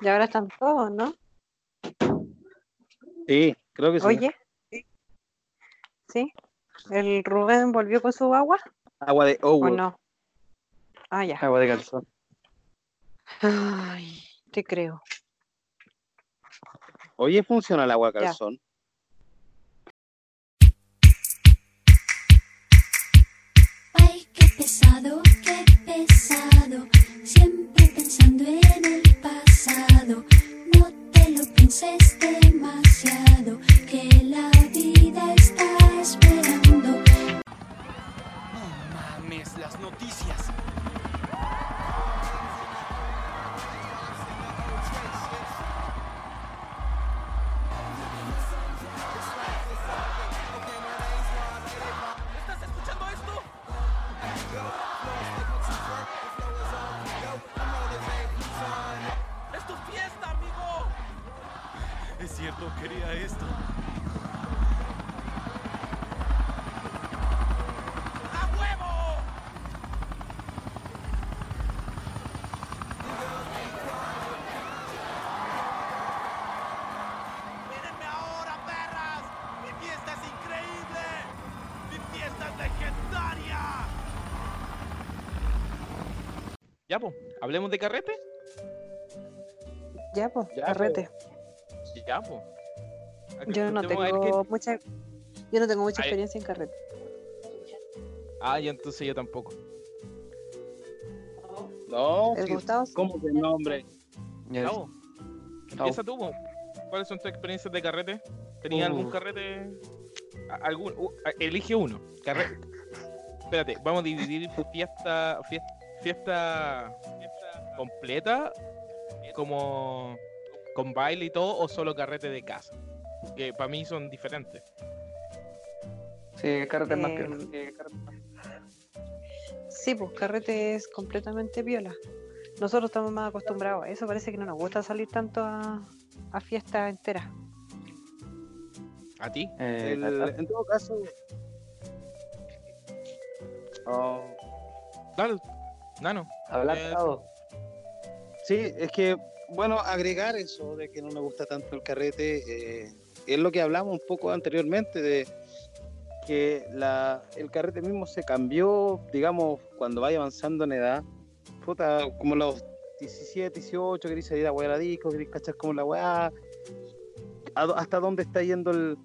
Y ahora están todos, ¿no? Sí, creo que sí. Oye. Sí. ¿Sí? ¿El Rubén volvió con su agua? Agua de ¿O Owo. no? Ah, ya. Agua de calzón. Ay, te creo. Oye, funciona el agua Ya. calzón. Ay, qué pesado, qué pesado. Siempre pensando en el pasado. No te lo pienses demasiado. Que la vida está esperando. No mames, las noticias. Cierto, quería esto. ¡A huevo! ¡Mírenme ahora, perras! ¡Mi fiesta es increíble! ¡Mi fiesta es legendaria! Ya, pues, hablemos de carrete. Ya, pues, Ya, carrete. Ya, pues. Yo no tengo mucha yo no tengo mucha Ay. experiencia en carrete. Ah, ya entonces yo tampoco. No, ¿El sí, Gustavo? ¿cómo que no, hombre? Po. Empieza tú. ¿Cuáles son tus experiencias de carrete? ¿Tenías algún Uh. carrete? ¿Algún? uh, elige uno. Carrete. Espérate, vamos a dividir fiesta, fiesta, fiesta, fiesta completa como con baile y todo o solo carrete de casa. Que para mí son diferentes. Sí, carrete es más Eh, piola. Sí, carrete más- Sí, pues carrete es completamente viola. Nosotros estamos más acostumbrados a eso, parece que no nos gusta salir tanto a, a fiestas enteras. ¿A ti? Eh, El- en todo caso. Oh, Dale, Nano. Hablar eh, todo. sí, es que, bueno, agregar eso de que no me gusta tanto el carrete, eh, es lo que hablamos un poco anteriormente, de que la, el carrete mismo se cambió, digamos, cuando vaya avanzando en edad. Puta, como los 17, 18, querés salir a huear a disco, querés cachar como la do- hasta dónde está yendo el,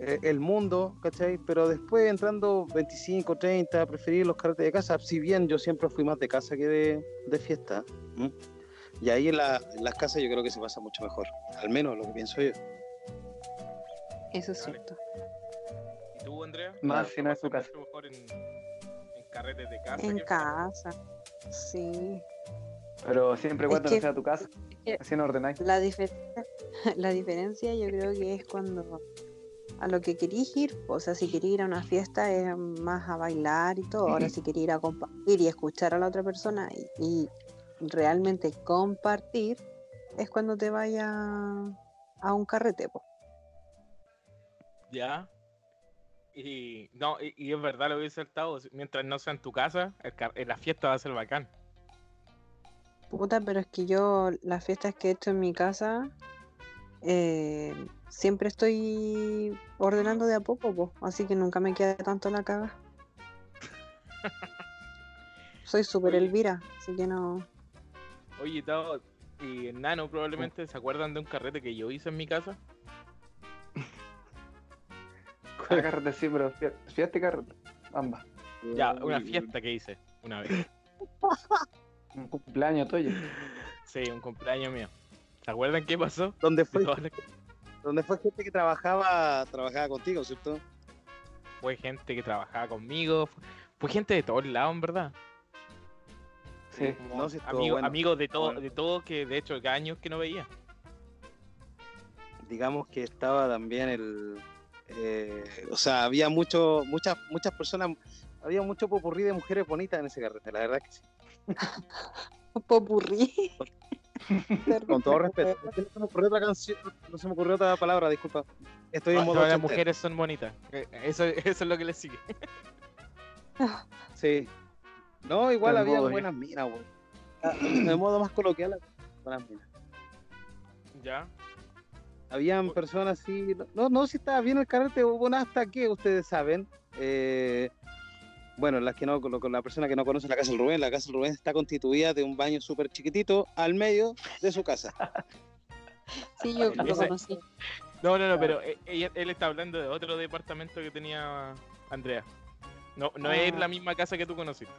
eh, el mundo, ¿cachai? Pero después entrando 25, 30, preferir los carretes de casa, si bien yo siempre fui más de casa que de, fiesta. Y ahí en, la- en las casas yo creo que se pasa mucho mejor, al menos lo que pienso yo. Eso es cierto. ¿Y tú, Andrea? Más si no es su ¿Pasas casa. mejor en, en carretes de casa. En casa. Sí. Pero siempre y Es cuando que- no sea tu casa. que- Así no ordenáis. La diferencia, la diferencia yo creo que es cuando a lo que querís ir, o sea, si querís ir a una fiesta es más a bailar y todo, ahora si querís ir a compartir y escuchar a la otra persona y, y realmente compartir, es cuando te vayas a un carrete, po. Ya. Y no, y, y es verdad lo que dice el Tavo, mientras no sea en tu casa, el car- eh, la fiesta va a ser bacán. Puta, pero es que yo las fiestas que he hecho en mi casa eh, siempre estoy ordenando de a poco, po, así que nunca me queda tanto la caga. Soy súper. Elvira, así que no. Oye, Tavo y Nano probablemente se acuerdan de un carrete que yo hice en mi casa. Ah, carrete sí, pero fie- fiesta y carrete. Ambas. Ya, una fiesta que hice una vez. Un cumpleaños tuyo. Sí, un cumpleaños mío. ¿Se acuerdan qué pasó? Donde fue, donde fue gente que trabajaba, trabajaba contigo, ¿cierto? Fue gente que trabajaba conmigo, fue, fue gente de todos lados, en verdad. Sí. No, sí, estuvo Amigo- bueno. amigos de todo, bueno. de todo que de hecho que años que no veía. digamos que estaba también el eh, o sea había mucho muchas muchas personas había mucho popurrí de mujeres bonitas en ese carrete la verdad que sí Popurrí. con todo respeto no se me ocurrió otra canción no se me ocurrió otra palabra disculpa estoy en Ah, modo todas las mujeres son bonitas. Eh, Eso, eso es lo que le sigue. sí no igual había modo, buenas minas güey. Ah, de modo más coloquial buenas minas Ya. Habían personas así, no, no, si estaba bien el carrete, hubo una hasta que ustedes saben. eh, bueno, las que no, con con la persona que no conoce la casa del Rubén, la casa del Rubén está constituida de un baño súper chiquitito al medio de su casa. Sí, yo lo Ese- conocí. No, no, no, pero eh, ella- él está hablando de otro departamento que tenía Andrea. No, no es Ah. la misma casa que tú conociste,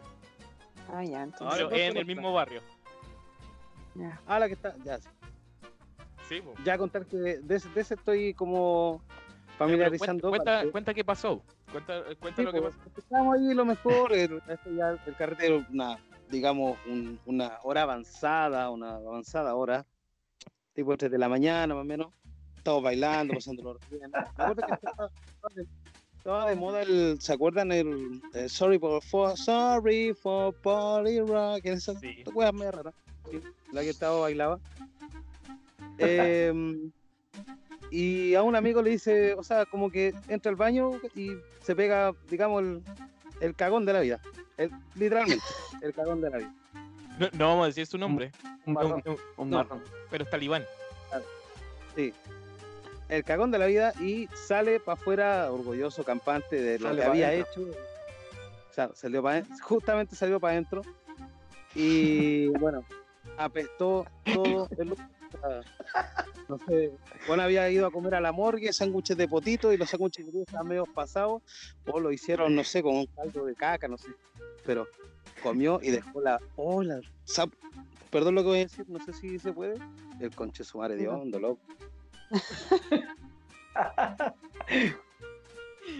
Ah, ya, entonces. Ahora pero en el mismo barrio. ya. Ah, la que está, ya, sí. Sí, po. ya contar que de, ese- de ese estoy como Pero familiarizando. Cuenta, cuenta, cuenta qué pasó. Cuenta, cuenta Sí, lo que pues, pasó. Empezamos ahí lo mejor, el, este ya, el carrete era una, digamos, un- una hora avanzada, una avanzada hora, tipo 3 de la mañana más o menos. Estamos bailando, pasándolo bien. Me acuerdo que estaba, estaba de, moda el, ¿se acuerdan el, eh, Sorry for, for Sorry for Party Rock? Esa Sí. wea media rara. Sí, la que estaba bailaba. Em, y a un amigo le dice, o sea, como que entra al baño y se pega, digamos, el, el cagón de la vida. El- literalmente, el cagón de la vida. No, no vamos a decir su nombre, Un marrón, un no. marrón. pero es talibán. Sí. El cagón de la vida y sale para afuera orgulloso, campante de lo Sale que había hecho. O sea, salió para justamente salió para adentro. Y bueno, apestó todo el. No sé, bueno, había ido a comer a la morgue, sándwiches de potito y los sándwiches de potito estaban medio pasados, o lo hicieron, no sé, con un caldo de caca, no sé. Pero comió y dejó la. Oh, la Perdón lo que voy a decir, no sé si se puede. El conche su madre de hondo, loco.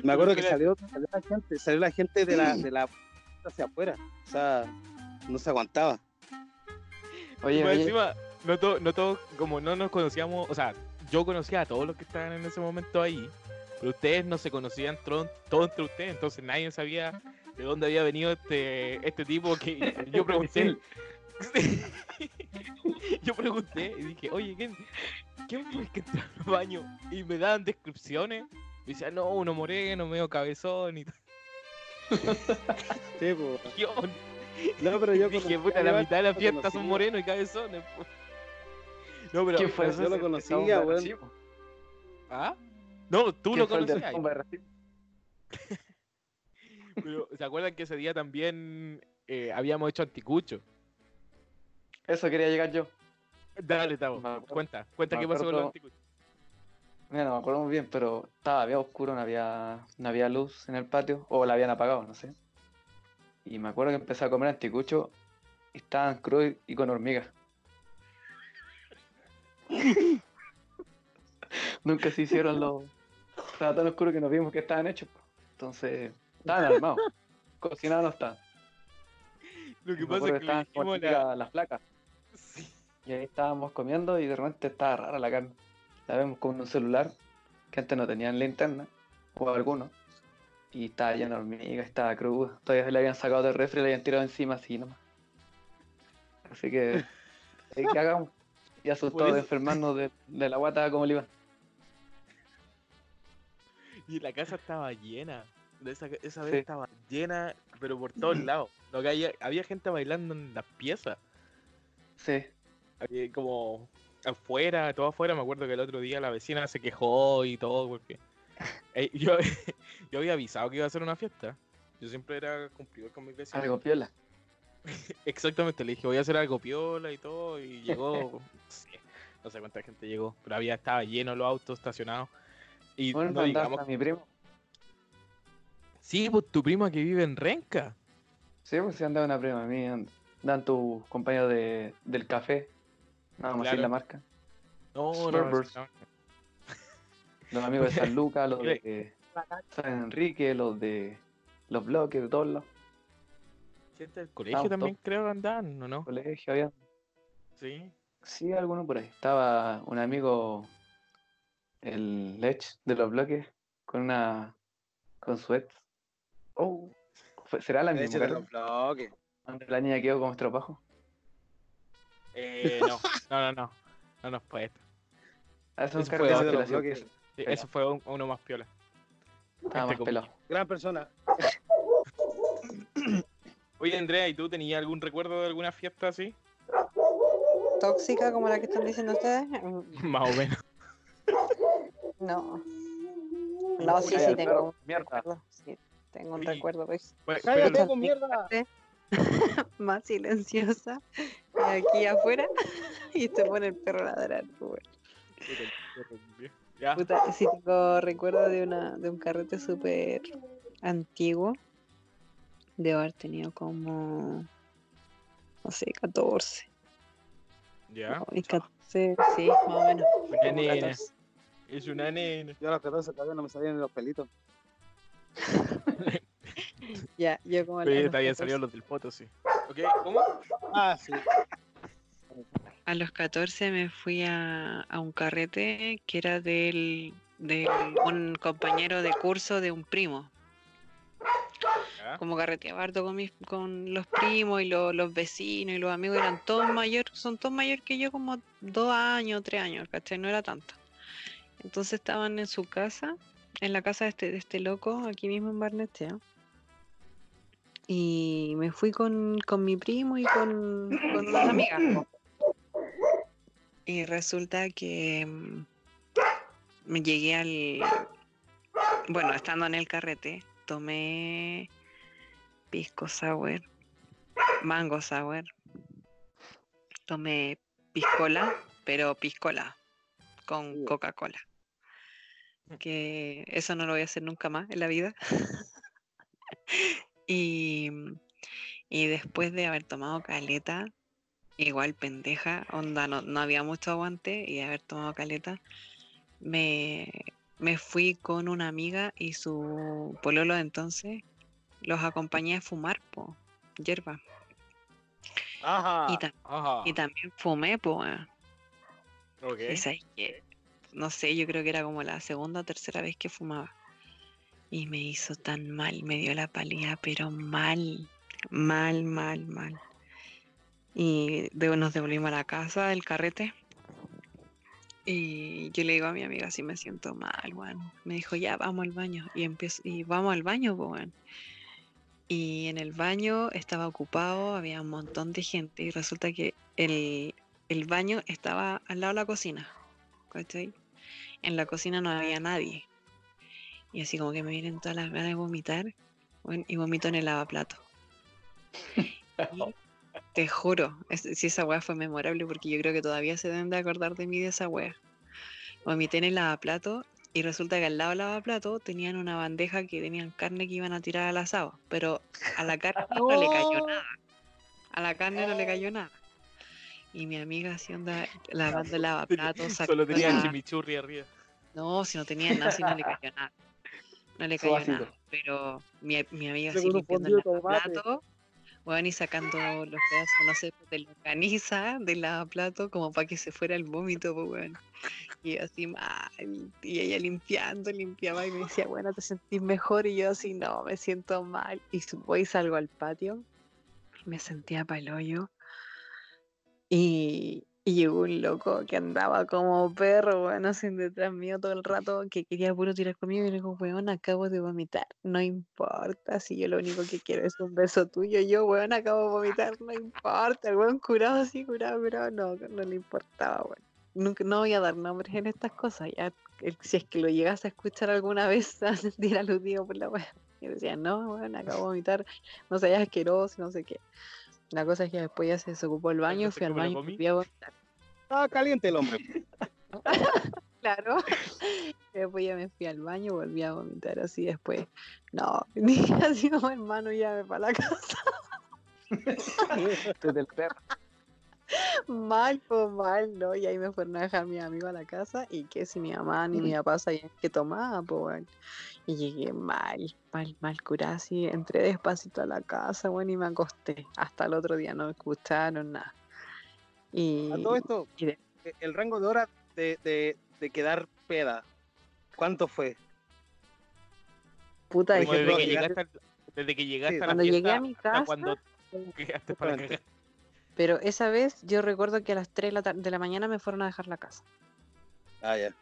Me acuerdo que salió, salió la gente, salió la gente de la, de la puerta hacia afuera. O sea, no se aguantaba. Oye, encima, no, to- no todos, como no nos conocíamos, o sea, yo conocía a todos los que estaban en ese momento ahí, pero ustedes no se conocían todos entre ustedes, entonces nadie sabía de dónde había venido este, este tipo que yo pregunté. yo pregunté y dije, oye, ¿quién, ¿quién fue el que entró al baño? Y me daban descripciones. Y decían, no, uno moreno, medio cabezón y Sí, po. yo No, pero yo dije, puta, a la mitad de la fiesta son conocía. morenos y cabezones. po". No, pero... ¿quién fue yo ese? lo conocía, weón. ¿Ah? No, tú ¿Quién lo conocías. Pero, ¿se acuerdan que ese día también eh, habíamos hecho anticucho? Eso quería llegar yo. Dale, Tavo, cuenta, cuenta me qué pasó con los anticuchos. Mira, no me acuerdo muy bien, pero estaba, había oscuro, no había, no había luz en el patio, o la habían apagado, no sé. Y me acuerdo que empecé a comer anticucho y estaban crudos y con hormigas. Nunca se hicieron los. Estaba tan oscuro que nos vimos que estaban hechos. Entonces, estaban armados. Cocinados no estaban. Lo que Me pasa es que como dijimos la... las placas. Y ahí estábamos comiendo y de repente estaba rara la carne. La vemos con un celular que antes no tenían linterna, o algunos. Y estaba llena de hormigas, estaba cruda. Todavía le habían sacado del refri y le habían tirado encima así nomás. Así que, ¿eh, ¿qué hagamos? Y asustados eso- de enfermarnos de, de la guata como le iban. Y la casa estaba llena. Esa, esa vez Sí. estaba llena, pero por todos lados. Lo que había, había gente bailando en las piezas. Sí, como afuera, todo afuera. Me acuerdo que el otro día la vecina se quejó y todo porque eh, yo, yo había avisado que iba a hacer una fiesta. Yo siempre era cumplidor con mis vecinos. algo piola. Exactamente, le dije voy a hacer algo piola y todo. Y llegó, no sé, cuánta gente llegó, pero había estaba lleno los autos estacionados. Y Bueno, no digamos, hasta mi primo. sí, pues tu prima que vive en Renca. Sí, pues sí andaba una prima mía. and- Dan tus compañeros de, del café. No vamos a decir Claro. la marca. No, no, Los amigos de San Lucas, los de San Enrique, los de los bloques, de todos los Gente del colegio Auto. también creo que andaban, ¿o no? colegios había. Sí. Sí, alguno por ahí. Estaba un amigo, el Lech de los bloques, con una. con su ex. Oh, ¿será la misma? de Carlos? los bloques. Donde la niña quedó como estropajo. Eh, no, no, no, no. No fue esto. Ah, eso fue. Sí, Pelado. eso fue un- uno más piola. Más Este pelado. Gran persona. Oye, Andrea, ¿y tú tenías algún recuerdo de alguna fiesta así? tóxica como la que están diciendo ustedes. Más o menos. No. No, sí, sí, tengo un mierda. recuerdo. Sí, tengo un Sí. recuerdo pues, Bueno, ¡Cállate, pero- con mierda! más silenciosa aquí afuera y te pone el perro a ladrar. pues, bueno. Ya. Puta, sí tengo recuerdo de una de un carrete súper antiguo. Debo haber tenido como no sé, 14. Ya. Y 14, sí, más o menos. Una nena. 14. Es una nena. Yo a los 14 todavía no me salían ni los pelitos. Ya, yo como los te habían 14 salido los del foto, sí. ¿Ok? ¿Cómo? Ah, sí. A los 14 me fui a, a un carrete que era del, de un compañero de curso de un primo. Como carreteaba harto con, mis, con los primos y lo- los vecinos y los amigos, eran todos mayores, son todos mayores que yo, como dos años, tres años, ¿cachai? No era tanto. Entonces estaban en su casa, en la casa de este, de este loco, aquí mismo en Barnechea. Y me fui con, con mi primo y con, con unas amigas. Y resulta que mm, me llegué al. Bueno, estando en el carrete, tomé pisco sour, mango sour, tomé piscola, pero piscola con. Coca-Cola. Que eso no lo voy a hacer nunca más en la vida. y, y después de haber tomado caleta, igual pendeja, onda, no, no había mucho aguante y haber tomado caleta, me, me fui con una amiga y su pololo de entonces, los acompañé a fumar, po, hierba. Ajá. Y, ta- Ajá. y también fumé, po. Y sabes que, no sé, yo creo que era como la segunda o tercera vez que fumaba. Y me hizo tan mal, me dio la palía, pero mal, mal, mal, mal. Y de- nos devolvimos a la casa del carrete. Y yo le digo a mi amiga, si me siento mal, weón. Me dijo, ya, vamos al baño. Y empiezo, y vamos al baño, weón. Y en el baño estaba ocupado, había un montón de gente. Y resulta que el, el baño estaba al lado de la cocina. ¿Cachai? En la cocina no había nadie. Y así como que me vienen todas las ganas de vomitar. y vomito en el lavaplato. Te juro, es- si esa weá fue memorable porque yo creo que todavía se deben de acordar de mí de esa weá. Vomité en el lavaplato y resulta que al lado del lavaplato tenían una bandeja que tenían carne que iban a tirar al asado, pero a la carne no le cayó nada. A la carne no le cayó nada. Y mi amiga así onda lavando el lavaplato, Solo tenía sacando la- chimichurri arriba. no, si no tenía nada, si no le cayó nada. No le cayó nada. Pero mi, mi amiga así limpiando el lavaplato, weón, y sacando los pedazos, no sé, de longaniza del lavaplato, como para que se fuera el vómito, pues, weón. Y así mal, y ella limpiando, limpiaba y me decía, bueno, te sentís mejor, y yo así, no, me siento mal. Y voy y salgo al patio, y me sentía para el hoyo. Y, y llegó un loco que andaba como perro, weón, así detrás mío todo el rato, que quería puro tirar conmigo. Y le digo, weón, acabo de vomitar. No importa, si yo lo único que quiero es un beso tuyo. Yo, weón, acabo de vomitar, no importa. El weón curado así, curado, curado. No, no le importaba, weón. Nunca, no voy a dar nombres en estas cosas. Ya, si es que lo llegas a escuchar alguna vez, sentir aludido por la weón. Y decía, no, weón, acabo de vomitar, no seas asqueroso, no sé qué. La cosa es que después ya se desocupó el baño, fui al baño y volví a vomitar. Estaba caliente el hombre. Claro. Después ya me fui al baño, volví a vomitar así después. No, dije así como hermano, llame para la casa. Tú del perro. Mal, pues mal, ¿no? Y ahí me fueron a dejar mis amigos a la casa y que si mi mamá ni mi papá sabían que tomaba, pues bueno. Y llegué mal, mal, mal curada, así. Entré despacito a la casa, bueno, y me acosté. Hasta el otro día no me escucharon nada. Y, A todo esto, y de- eh, el rango de horas de, de, de quedar peda, ¿cuánto fue? puta, Por ejemplo, desde que llegaste- llegaste, al- desde que llegaste a la cuando llegué fiesta a mi hasta casa, cuando quedaste para cagar. pero esa vez yo recuerdo que a las 3 de la, mañana me fueron a dejar la casa. Ah, ya.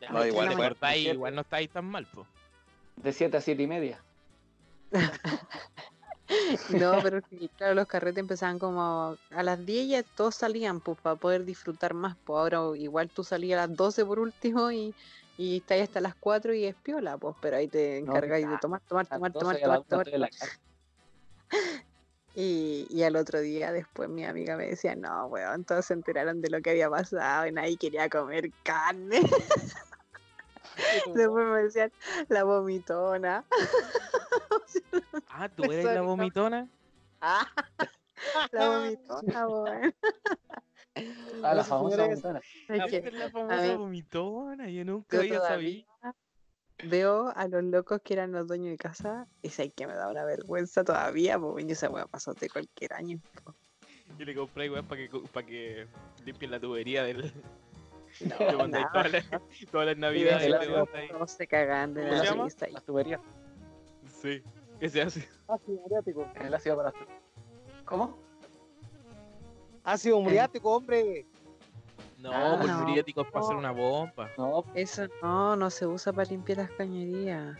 Ya, No, igual cortáis, fue- igual no estáis tan mal, po. De 7 a 7 y media. No, pero claro, los carretes empezaban como a las 10 ya todos salían, pues, para poder disfrutar más. Pues ahora igual tú salías a las 12 por último y, y estás ahí hasta las 4 y es piola, pues, pero ahí te No, encargáis de claro, tomar, tomar, tomar, tomar, 12 y a las tomar, 1 tomar. Y, y al otro día después mi amiga me decía, no, weón, todos se enteraron de lo que había pasado y nadie quería comer carne. Después me decían, la vomitona. Ah, tú eres la vomitona. Ah, la vomitona, weón. Ah, la famosa ventana. Es la famosa vomitona. Yo nunca yo había sabido. veo a los locos que eran los dueños de casa y sé que me da una vergüenza todavía, porque yo esa weá pasó de cualquier año. po. Yo le compré, weón, para que, para que limpien la tubería del. No, mandé nada, todas las, todas las el navidades. ácido, mandé ahí. todos se cagan de ¿Cómo la se llama? risa. y- Las tuberías. Sí. ¿Qué se hace? Ácido muriático. El ácido para. ¿Cómo? Ácido muriático, hombre. No, Ah, por no. muriático es para hacer una bomba. No, Eso no, no se usa para limpiar las cañerías.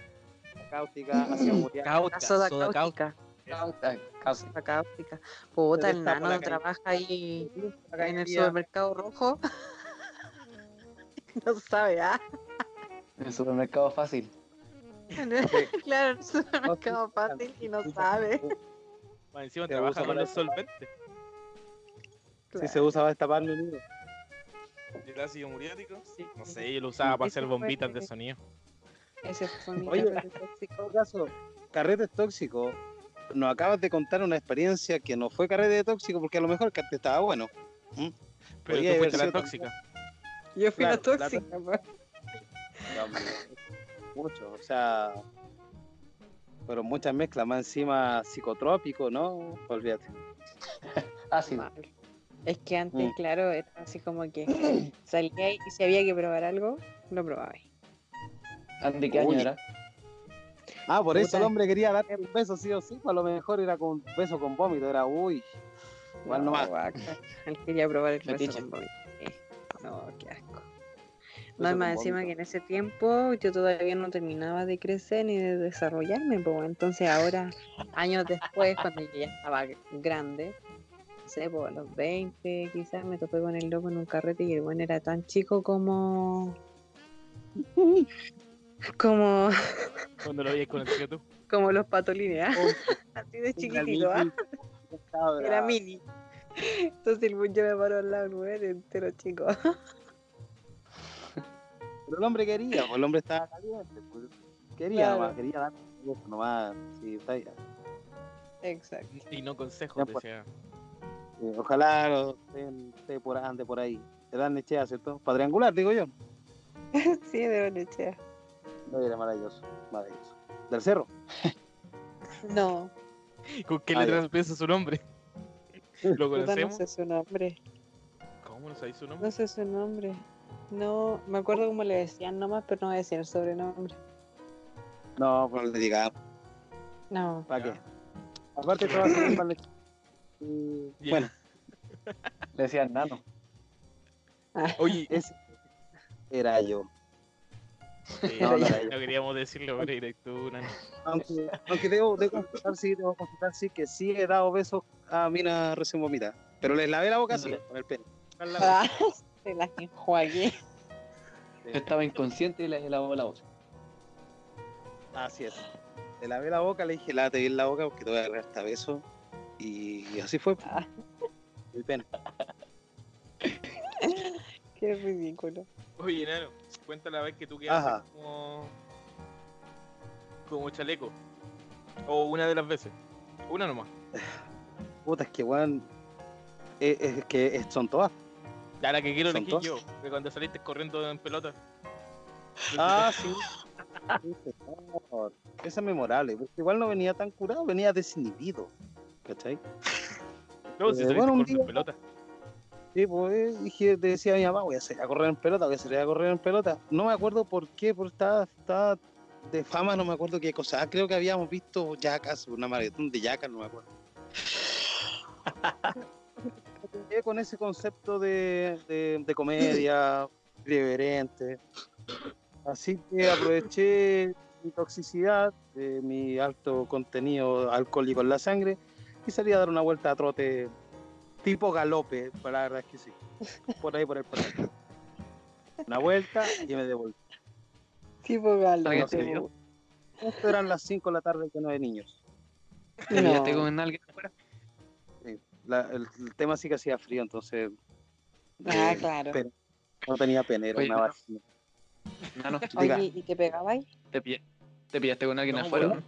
Cáustica, ácido muriático. Cáutica, La soda, soda cáustica. Puta, el nano la trabaja ahí La en el supermercado rojo. no sabe, ¿ah? En el supermercado fácil. claro, en el supermercado fácil y no sabe. Más encima Se trabaja con los solventes. Sí, se usa para destapar el nido. ¿El ácido muriático? Sí. No sé, yo lo usaba para hacer bombitas de sonido. Ese mi Oye, carrete tóxico. caso, carretes tóxicos, nos acabas de contar una experiencia que no fue carrete tóxico porque a lo mejor el carrete estaba bueno. Pero Podría tú fuiste la tóxica. Yo fui la Claro, la tóxica. No, hombre, Mucho, o sea, fueron muchas mezclas, más encima psicotrópico, ¿no? Olvídate. Ácido. Mal. Es que antes, Mm. claro, era así como que salía y si había que probar algo, lo probaba. Andy, ¿qué año Uy. era? Ah, por eso el hombre quería darte un beso sí o sí, pues a lo mejor era con un beso con vómito, era uy. Igual nomás. guaca. Él quería probar el beso con vómito. Sí. No, qué asco. No, y más con encima que en ese tiempo yo todavía no terminaba de crecer ni de desarrollarme, pues entonces ahora, años después, cuando yo ya estaba grande, no sé, pues a los 20 quizás me topé con el loco en un carrete y el bueno era tan chico como... como, Cuando lo habías conocido tú. como los patolines, ¿ah? así de chiquitito, ¿ah? era mini. Entonces el buño me paró al lado, el entero chico. Pero el hombre quería, pues el hombre estaba caliente. pues, quería Claro. nomás, quería dar nomás. Sí, está ahí. Exacto. Y no consejos, Ya, pues. decía. Eh, ojalá lo estén esté por ande por ahí. Te dan nechea, ¿cierto? Para triangular, digo yo. Sí, de Bonechea. No era maravilloso, maravilloso. Del cerro. ¿Con No, qué Ah, letra ya. empieza su nombre? ¿Lo puta, no conocemos? sé su nombre. ¿Cómo no sabéis su nombre? No sé su nombre. No, me acuerdo cómo le decían nomás, pero no voy a decir el sobrenombre. No, pues no le digamos. No. ¿Para qué? Aparte, te va a hacer mal leche. Y. Bueno, Le decían nano. Oye, ese era yo. no, no, no queríamos decirlo, tú, nano. Aunque, aunque debo, debo confesar, sí, debo confesar, sí, que sí he dado besos a mina recién vomitada. Pero les lavé la boca así, con el pelo. Ah, se las enjuagué. Yo estaba inconsciente y le lavó la voz. Así es. Le lavé la boca, le dije, lávate bien la boca porque te voy a agarrar hasta beso. Y así fue. Ah. El pena. Qué ridículo. Oye, nano, cuenta la vez que tú quedaste como. como chaleco. O una de las veces. Una nomás. Puta, es que weón. Es, es que es- son todas. Ya la que quiero elegir yo. De cuando saliste corriendo en pelota. Ah, sí. Esa es memorable. Porque igual no venía tan curado, venía desinhibido. ¿Cachai? No, si Eh, bueno, un corriendo en día- pelota. Sí, pues dije, decía a mi mamá, voy a salir a correr en pelota, voy a salir a correr en pelota. No me acuerdo por qué, porque estaba, estaba de fama, no me acuerdo qué cosa. Ah, creo que habíamos visto Yacas, una maratón de Yacas, no me acuerdo. Con ese concepto de, de, de comedia, irreverente. Así que aproveché mi toxicidad, de mi alto contenido alcohólico en la sangre y salí a dar una vuelta a trote tipo galope, pero la verdad es que sí. Por ahí, por el parque. Una vuelta y me devolví. Tipo galo. ¿Alguien No sé, se dio? yo- Esto eran las 5 de la tarde que no de niños. ¿Te No. pillaste con alguien afuera? La- el, el tema sí que hacía frío, entonces Ah, eh, claro. pero no tenía pena, era Oye, una vacina. Nano, diga. Oye, ¿y te pegabais? ¿te, pilla- te pillaste con alguien No, afuera? bueno.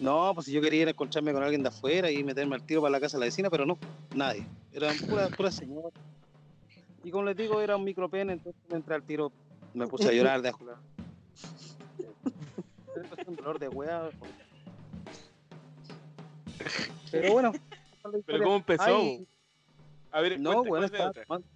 No, pues si yo quería ir a encontrarme con alguien de afuera y meterme al tiro para la casa de la vecina, pero no, nadie. Eran pura, pura señora. Y como les digo, era un micropene, entonces me entré al tiro, me puse a llorar de ajular. un dolor de hueá. Pero bueno. Pero. ¿cómo empezó? Ay, A ver, no, cuente- bueno, cuente estaba otra.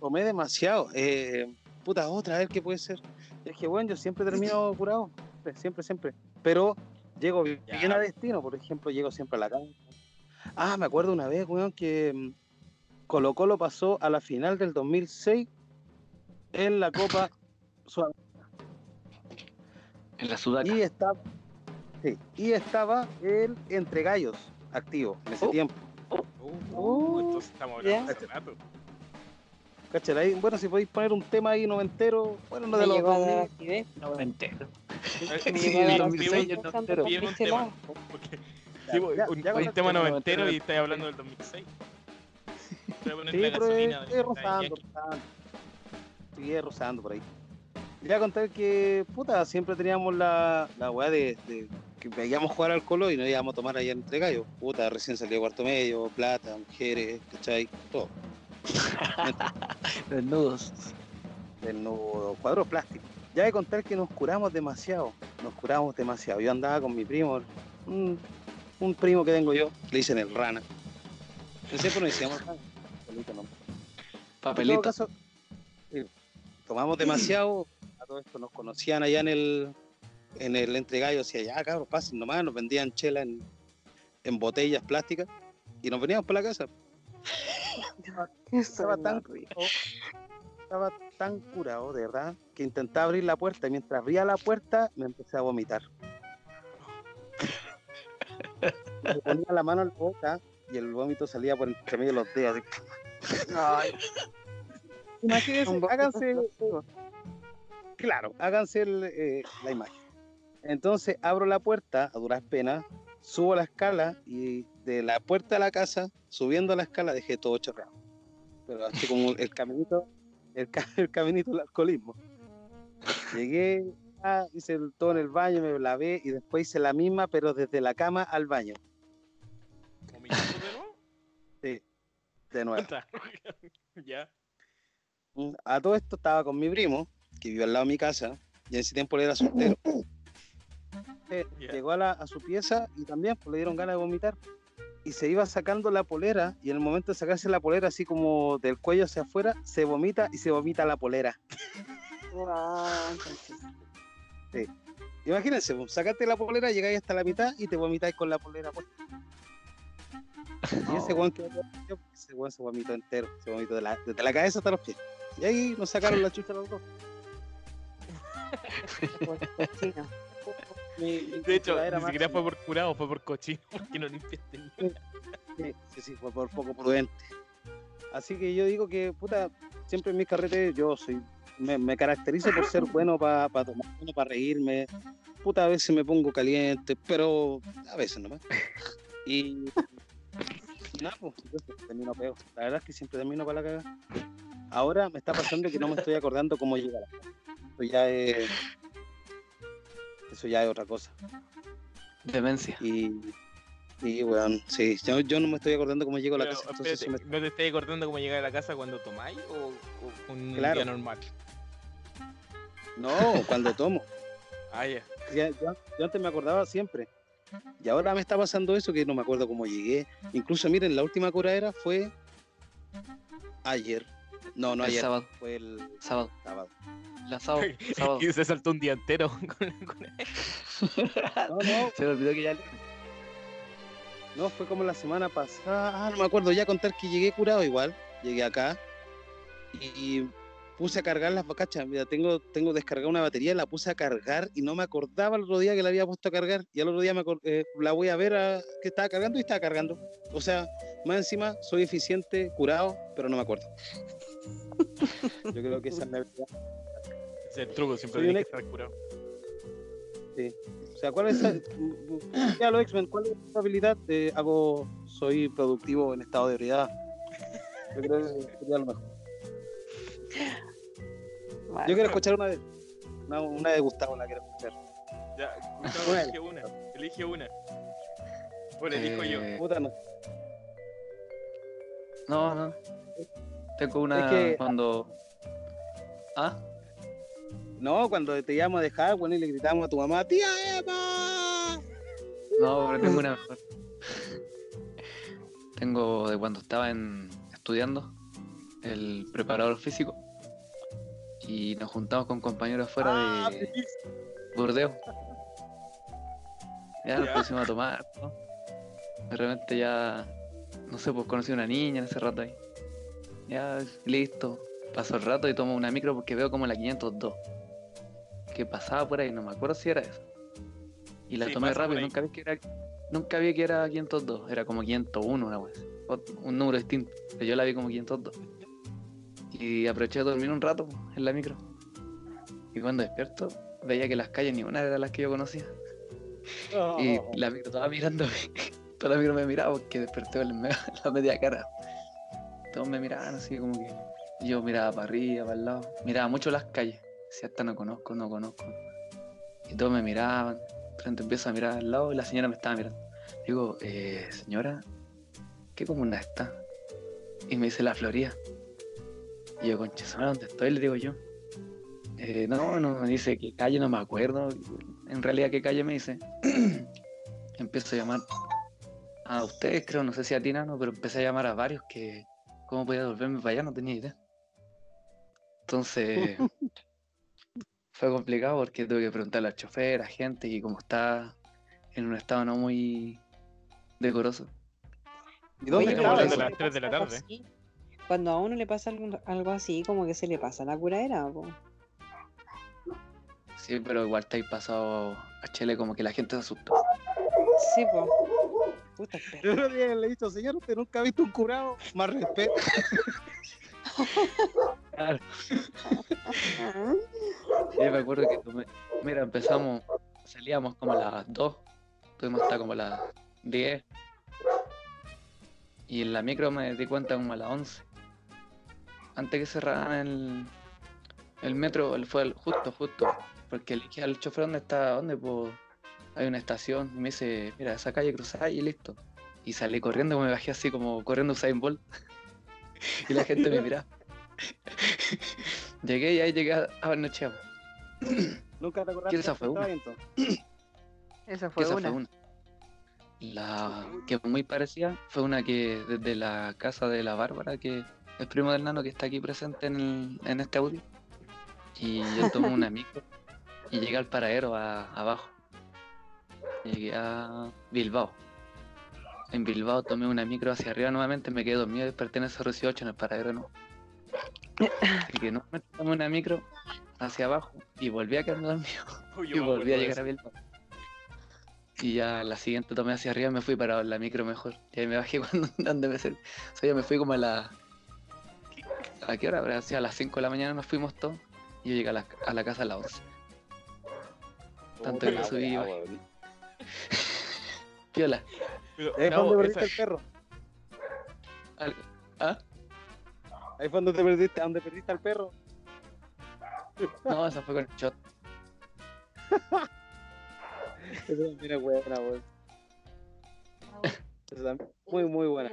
tomé demasiado. Eh, puta, otra, a ver qué puede ser. Es que bueno, yo siempre termino curado. Siempre, Siempre, siempre. Pero llego bien Ya. a destino, por ejemplo, llego siempre a la casa. Ah, me acuerdo una vez, weón, que mm, Colo Colo pasó a la final del 2006 en la Copa Sudamericana. En la sudaca. y estaba, sí, y estaba el Entre Gallos activo en ese Oh. tiempo. Uh, Uh, entonces estamos hablando hace rato. Ahí, Bueno, si podéis poner un tema ahí noventero, bueno, no de los llegó a dar 2000, acidez. No, entero. Me sí, llegó a dar sí, el 2006 acidez y el pensando noventero. un este tema. noventero y estáis hablando del 2006. Voy a poner Sí, la gasolina de- es de rozando, es rozando por ahí. Ya contar que, puta, siempre teníamos la, la weá de, de que veíamos jugar al colo y nos íbamos a tomar allá entre gallos. Puta, recién salió cuarto medio, plata, mujeres, ¿cachai? Todo. Desnudos. Desnudo, cuadros plásticos. Ya de contar que nos curamos demasiado, nos curamos demasiado. Yo andaba con mi primo, un, un primo que tengo yo, le dicen el rana. No sé, pero nos decíamos rana. Solito nomás. En todo Papelito. caso, tomamos demasiado, a todo esto nos conocían allá en el en el entregallo, decía, ya cabros, pasen nomás, nos vendían chela en, en botellas plásticas y nos veníamos para la casa. Estaba tan, curado, estaba tan curado, de verdad, que intentaba abrir la puerta y mientras abría la puerta me empecé a vomitar. Me ponía la mano en la boca y el vómito salía por entre medio de los dedos. Imagínense, háganse, claro, háganse el, eh, la imagen. Entonces abro la puerta a duras penas, subo la escala y de la puerta a la casa, subiendo la escala, dejé todo chorreado. Pero así como el caminito, el, el caminito del alcoholismo. Llegué, ah, hice el- todo en el baño, me lavé y después hice la misma, pero desde la cama al baño. ¿Vomitando de nuevo? Sí, de nuevo. Ya. A todo esto estaba con mi primo, que vive al lado de mi casa, y en ese tiempo él era soltero. Eh. Llegó a, la- a su pieza y también pues, le dieron ganas de vomitar. Y se iba sacando la polera, y en el momento de sacarse la polera, así como del cuello hacia afuera, se vomita y se vomita la polera. Imagínense, pues, sacate la polera, llegáis hasta la mitad y te vomitáis con la polera puesta. Y ese weón que ese se vomitó entero, se vomitó de la- desde la cabeza hasta los pies. Y ahí nos sacaron la chucha los dos. cochino. Mi- mi De hecho, ni siquiera fue por curado, fue por cochino, porque no limpiaste Sí, sí, sí, fue por poco prudente. Así que yo digo que, puta, siempre en mis carretes yo soy, me, me caracterizo por ser bueno para tomar, bueno para reírme. Puta, a veces me pongo caliente, pero a veces nomás. Y nada, pues, termino peor. La verdad es que siempre termino para la cagada. Ahora me está pasando que no me estoy acordando cómo llegar. Eso ya es. Eso ya es otra cosa. Demencia. Y. Y, weón, sí, yo, yo no me estoy acordando cómo llego a la Pero, casa. Entonces se espérate, me- ¿No te estás acordando cómo llegar a la casa cuando tomáis o, o un Claro. día normal? No, cuando tomo. Ah, ya. Ya- yo, yo antes me acordaba siempre. Y ahora me está pasando eso que no me acuerdo cómo llegué. Incluso, miren, la última curadera fue ayer. No, no El ayer. sábado. Fue el Sábado. sábado. La sábado. sábado. Y se saltó un día entero con, con No, no, Se me olvidó que ya. no, fue como la semana pasada. Ah, no me acuerdo ya contar que llegué curado igual. Llegué acá. Y puse a cargar las cachas. Mira, tengo, tengo descargada una batería, la puse a cargar y no me acordaba el otro día que la había puesto a cargar. Y al otro día me eh, la voy a ver a, que estaba cargando y estaba cargando. O sea, más encima soy eficiente, curado, pero no me acuerdo. Yo creo que esa es la verdad. Es el truco, siempre Soy un tienes que estar curado. O sea, ¿cuál es esa- ya los X-Men, ¿cuál es tu habilidad? Eh, hago, soy productivo en estado de ebriedad. Yo creo que sería lo mejor. Bueno, Yo quiero escuchar una de, una, una de Gustavo, la quiero escuchar. Ya, Gustavo, Bueno. elige una. Elige una. Bueno, elijo yo. Puta, no. No, no. Tengo una Es que- cuando. ¿Ah? No, cuando te llamo a dejar, bueno, y le gritamos a tu mamá, ¡Tía Emma! No, pero tengo una mejor. Tengo de cuando estaba en, estudiando el preparador físico y nos juntamos con compañeros fuera Ah, de Burdeos. Ya nos pusimos a tomar, ¿no? De repente ya, no sé, pues conocí a una niña en ese rato ahí. Ya, listo. Pasó el rato y tomo una micro porque veo como la 502. Que pasaba por ahí, no me acuerdo si era esa. Y la Sí, tomé rápido, nunca vi que era, nunca vi que era 502, era como 501 una vez. Un número distinto, pero yo la vi como 502. Y aproveché de dormir un rato en la micro. Y cuando despierto, veía que las calles ni una era las que yo conocía. Y Oh. la micro estaba mirándome. Toda la micro me miraba porque desperté con la media cara. Todos me miraban así como que. Yo miraba para arriba, para el lado. Miraba mucho las calles. Si hasta no conozco, no conozco. Y todos me miraban. Repente empiezo a mirar al lado y la señora me estaba mirando. Digo, eh, señora, ¿qué comuna está? Y me dice la Florida. Y yo, concha, ¿sabes dónde estoy? Le digo yo. "Eh, no, no, me dice qué calle, no me acuerdo. En realidad, ¿qué calle me dice? empiezo a llamar a ustedes, creo, no sé si a ti, Nano, pero empecé a llamar a varios que cómo podía volverme para allá, no tenía idea. Entonces, fue complicado porque tuve que preguntarle al chofer, a gente, y como está en un estado no muy decoroso. ¿Y dónde Oye, estaba eso? las tres de la tarde. así, Cuando a uno le pasa algo, algo así, como que se le pasa la curadera. po. Sí, pero igual te has pasado a Chile como que la gente se asustó. Sí, pues. Puta el otro día le he dicho, señor, usted nunca ha visto un curado, más respeto. Ah, Yo me acuerdo que mira, empezamos, salíamos como a las 2, estuvimos hasta como a las 10. Y en la micro me di cuenta como a las 11. Antes que cerraran el, el metro, él fue el- justo, justo. Porque le dije al chofer dónde está, dónde pues hay una estación. Y me dice, mira, esa calle cruzada y listo. Y salí corriendo, me bajé así como corriendo Usain Bolt. y la gente me miraba. llegué y ahí llegué a, Barnechea. Nunca te acordaste. ¿Quién esa fue una? Esa fue esa una. fue una. La que muy parecida fue una que desde la casa de la Bárbara, que es primo del nano que está aquí presente en, el- en este audio. Y yo tomé una micro y llegué al paradero a- abajo. Llegué a Bilbao. En Bilbao tomé una micro hacia arriba nuevamente, me quedé dormido y desperté en ese 18 en el paradero no. Así que nuevamente tomé una micro hacia abajo y volví a quedarme dormido. Uy, Y volví a llegar a Bilbao. Y ya la siguiente tomé hacia arriba y me fui para la micro mejor. Y ahí me bajé cuando donde me O sea, yo me fui como a la. ¿A qué hora? Sido a las 5 de la mañana nos fuimos todos. Y yo llegué a la, a la casa a las 11. Tanto que subí y weá, bajé. weón. Piola. Pero, Ahí fue donde perdiste esa- el perro. Al- ¿Ah? Ahí fue donde te perdiste, donde perdiste al perro. No, esa fue con el shot. Esa también es buena, weón. Esa también- Muy, muy buena.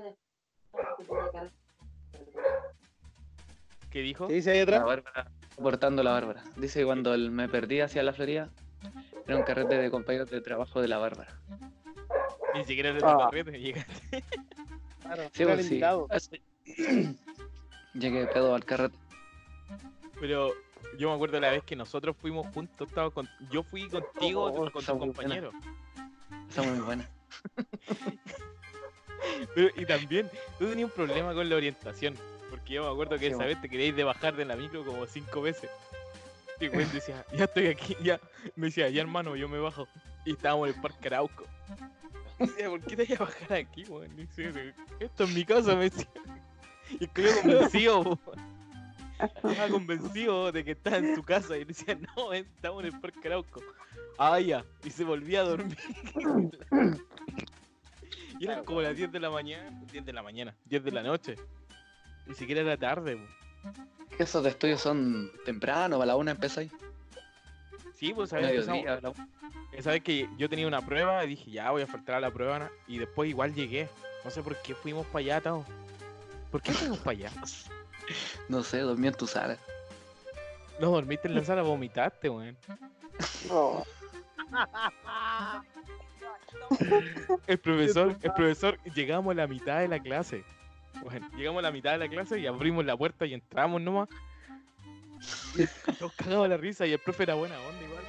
¿Qué dijo? ¿Qué dice ahí La atrás? Bárbara. Portando la Bárbara. Dice que cuando me perdí hacia la Florida, era un carrete de compañeros de trabajo de la Bárbara. Ni siquiera de Ah. tu carrete llegaste. Claro, Sí, pues sí. invitado. Llegué pedo al carrete. Pero yo me acuerdo la vez que nosotros fuimos juntos, estaba con... yo fui contigo, Oh, con tu compañero. Está muy buena. Pero- y también, tú tenías un problema con la orientación. Porque yo me acuerdo que Sí, esa bueno. vez te queréis de bajar de la micro como cinco veces. Y el weón decía, ya estoy aquí, ya. Me decía, ya hermano, yo me bajo. Y estábamos en el Parque Arauco. Decía, ¿por qué te voy a bajar aquí, weón? Esto es mi casa, me decía. Y es convencido. Estaba convencido de que estaba en su casa. Y le decía, no, estamos en el Parque Arauco. Ah, ya. Y se volvía a dormir. Y eran como las 10 de la mañana. 10 de la mañana, 10 de la noche. Ni siquiera era tarde. Que esos estudios son temprano, a la una empezáis. Sí, pues ¿sabes? Esa vez que yo tenía una prueba y dije, ya voy a faltar a la prueba. ¿no? Y después igual llegué. No sé por qué fuimos para allá, Tao. ¿Por qué fuimos para allá? No sé, dormí en tu sala. No dormiste en la sala, vomitaste, weón. El profesor, el profesor, llegamos a la mitad de la clase. Bueno, llegamos a la mitad de la clase y abrimos la puerta y entramos nomás. Todos cagados la risa y el profe era buena onda igual.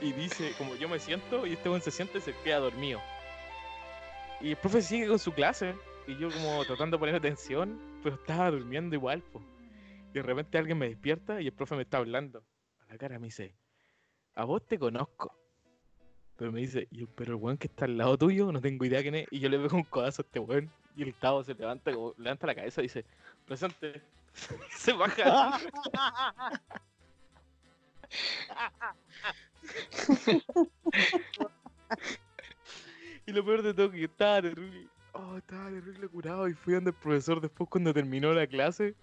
Y dice, como yo me siento, y este weón se siente se queda dormido. Y el profe sigue con su clase. Y yo como tratando de poner atención, pero estaba durmiendo igual, po. Y de repente alguien me despierta y el profe me está hablando. A la cara me dice, a vos te conozco. Pero me dice, "Y- pero el weón que está al lado tuyo, no tengo idea quién es. Y yo le pego un codazo a este weón. Y el Tavo se levanta, levanta la cabeza y dice, presente. se baja. y lo peor de todo que estaba terrible. Oh, estaba terrible curado. Y fui donde el profesor después cuando terminó la clase.